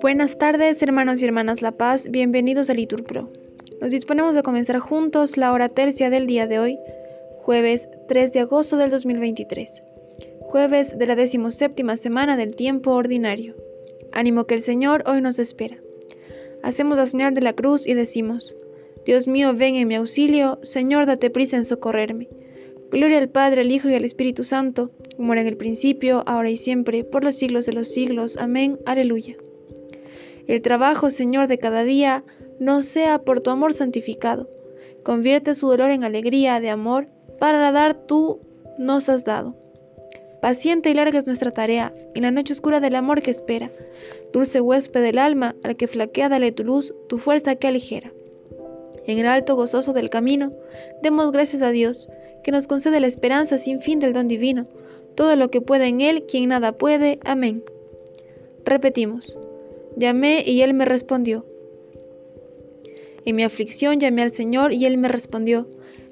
Buenas tardes, hermanos y hermanas La Paz, bienvenidos a Liturpro. Nos disponemos a comenzar juntos la hora tercia del día de hoy, jueves 3 de agosto del 2023, jueves de la decimoséptima semana del tiempo ordinario. Ánimo que el Señor hoy nos espera. Hacemos la señal de la cruz y decimos, Dios mío, ven en mi auxilio, Señor, date prisa en socorrerme. Gloria al Padre, al Hijo y al Espíritu Santo, como era en el principio, ahora y siempre, por los siglos de los siglos. Amén. Aleluya. El trabajo, Señor, de cada día no sea por tu amor santificado. Convierte su dolor en alegría de amor para dar tú nos has dado. Paciente y larga es nuestra tarea, en la noche oscura del amor que espera. Dulce huésped del alma, al que flaquea dale tu luz, tu fuerza que aligera. En el alto gozoso del camino, demos gracias a Dios, que nos concede la esperanza sin fin del don divino, todo lo que pueda en Él, quien nada puede. Amén. Repetimos. Llamé y él me respondió. En mi aflicción llamé al Señor y él me respondió.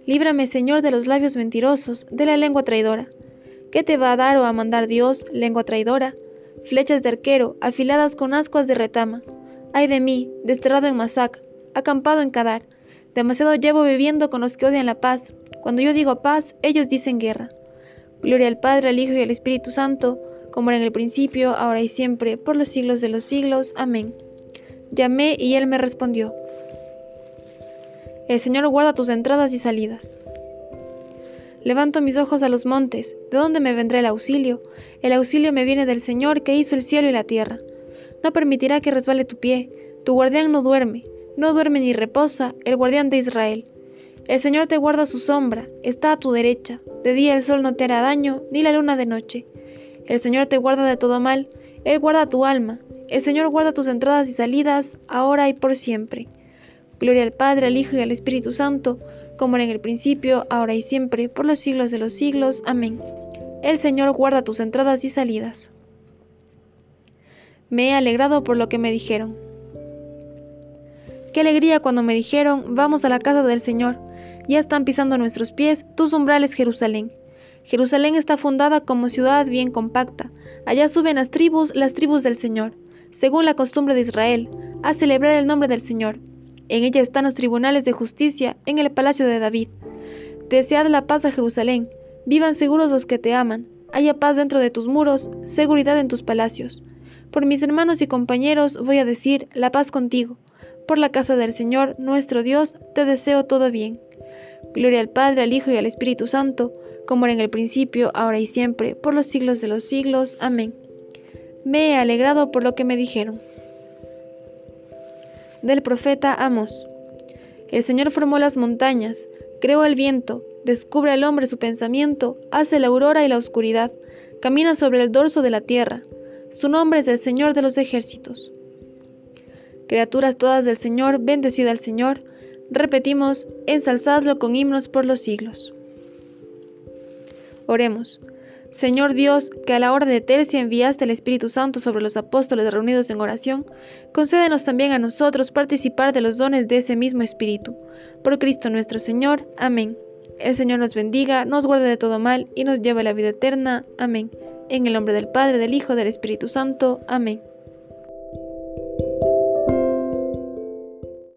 Líbrame, Señor, de los labios mentirosos, de la lengua traidora. ¿Qué te va a dar o a mandar Dios, lengua traidora? Flechas de arquero, afiladas con ascuas de retama. Ay de mí, desterrado en Masac, acampado en Kadar. Demasiado llevo viviendo con los que odian la paz. Cuando yo digo paz, ellos dicen guerra. Gloria al Padre, al Hijo y al Espíritu Santo, como era en el principio, ahora y siempre, por los siglos de los siglos. Amén. Llamé y él me respondió. El Señor guarda tus entradas y salidas. Levanto mis ojos a los montes, ¿de dónde me vendrá el auxilio? El auxilio me viene del Señor que hizo el cielo y la tierra. No permitirá que resbale tu pie, tu guardián no duerme, no duerme ni reposa, el guardián de Israel. El Señor te guarda su sombra, está a tu derecha, de día el sol no te hará daño, ni la luna de noche. El Señor te guarda de todo mal, Él guarda tu alma. El Señor guarda tus entradas y salidas, ahora y por siempre. Gloria al Padre, al Hijo y al Espíritu Santo, como era en el principio, ahora y siempre, por los siglos de los siglos. Amén. El Señor guarda tus entradas y salidas. Me he alegrado por lo que me dijeron. Qué alegría cuando me dijeron, vamos a la casa del Señor. Ya están pisando nuestros pies tus umbrales, Jerusalén. Jerusalén está fundada como ciudad bien compacta. Allá suben las tribus, las tribus del Señor, según la costumbre de Israel, a celebrar el nombre del Señor. En ella están los tribunales de justicia, en el palacio de David. Desead la paz a Jerusalén, vivan seguros los que te aman, haya paz dentro de tus muros, seguridad en tus palacios. Por mis hermanos y compañeros voy a decir la paz contigo. Por la casa del Señor, nuestro Dios, te deseo todo bien. Gloria al Padre, al Hijo y al Espíritu Santo, como era en el principio, ahora y siempre, por los siglos de los siglos. Amén. Me he alegrado por lo que me dijeron. Del profeta Amos. El Señor formó las montañas, creó el viento, descubre al hombre su pensamiento, hace la aurora y la oscuridad, camina sobre el dorso de la tierra. Su nombre es el Señor de los ejércitos. Criaturas todas del Señor, bendecida al Señor. Repetimos, ensalzadlo con himnos por los siglos. Oremos. Señor Dios, que a la hora de tercia enviaste el Espíritu Santo sobre los apóstoles reunidos en oración, concédenos también a nosotros participar de los dones de ese mismo Espíritu. Por Cristo nuestro Señor. Amén. El Señor nos bendiga, nos guarde de todo mal y nos lleve a la vida eterna. Amén. En el nombre del Padre, del Hijo, del Espíritu Santo. Amén.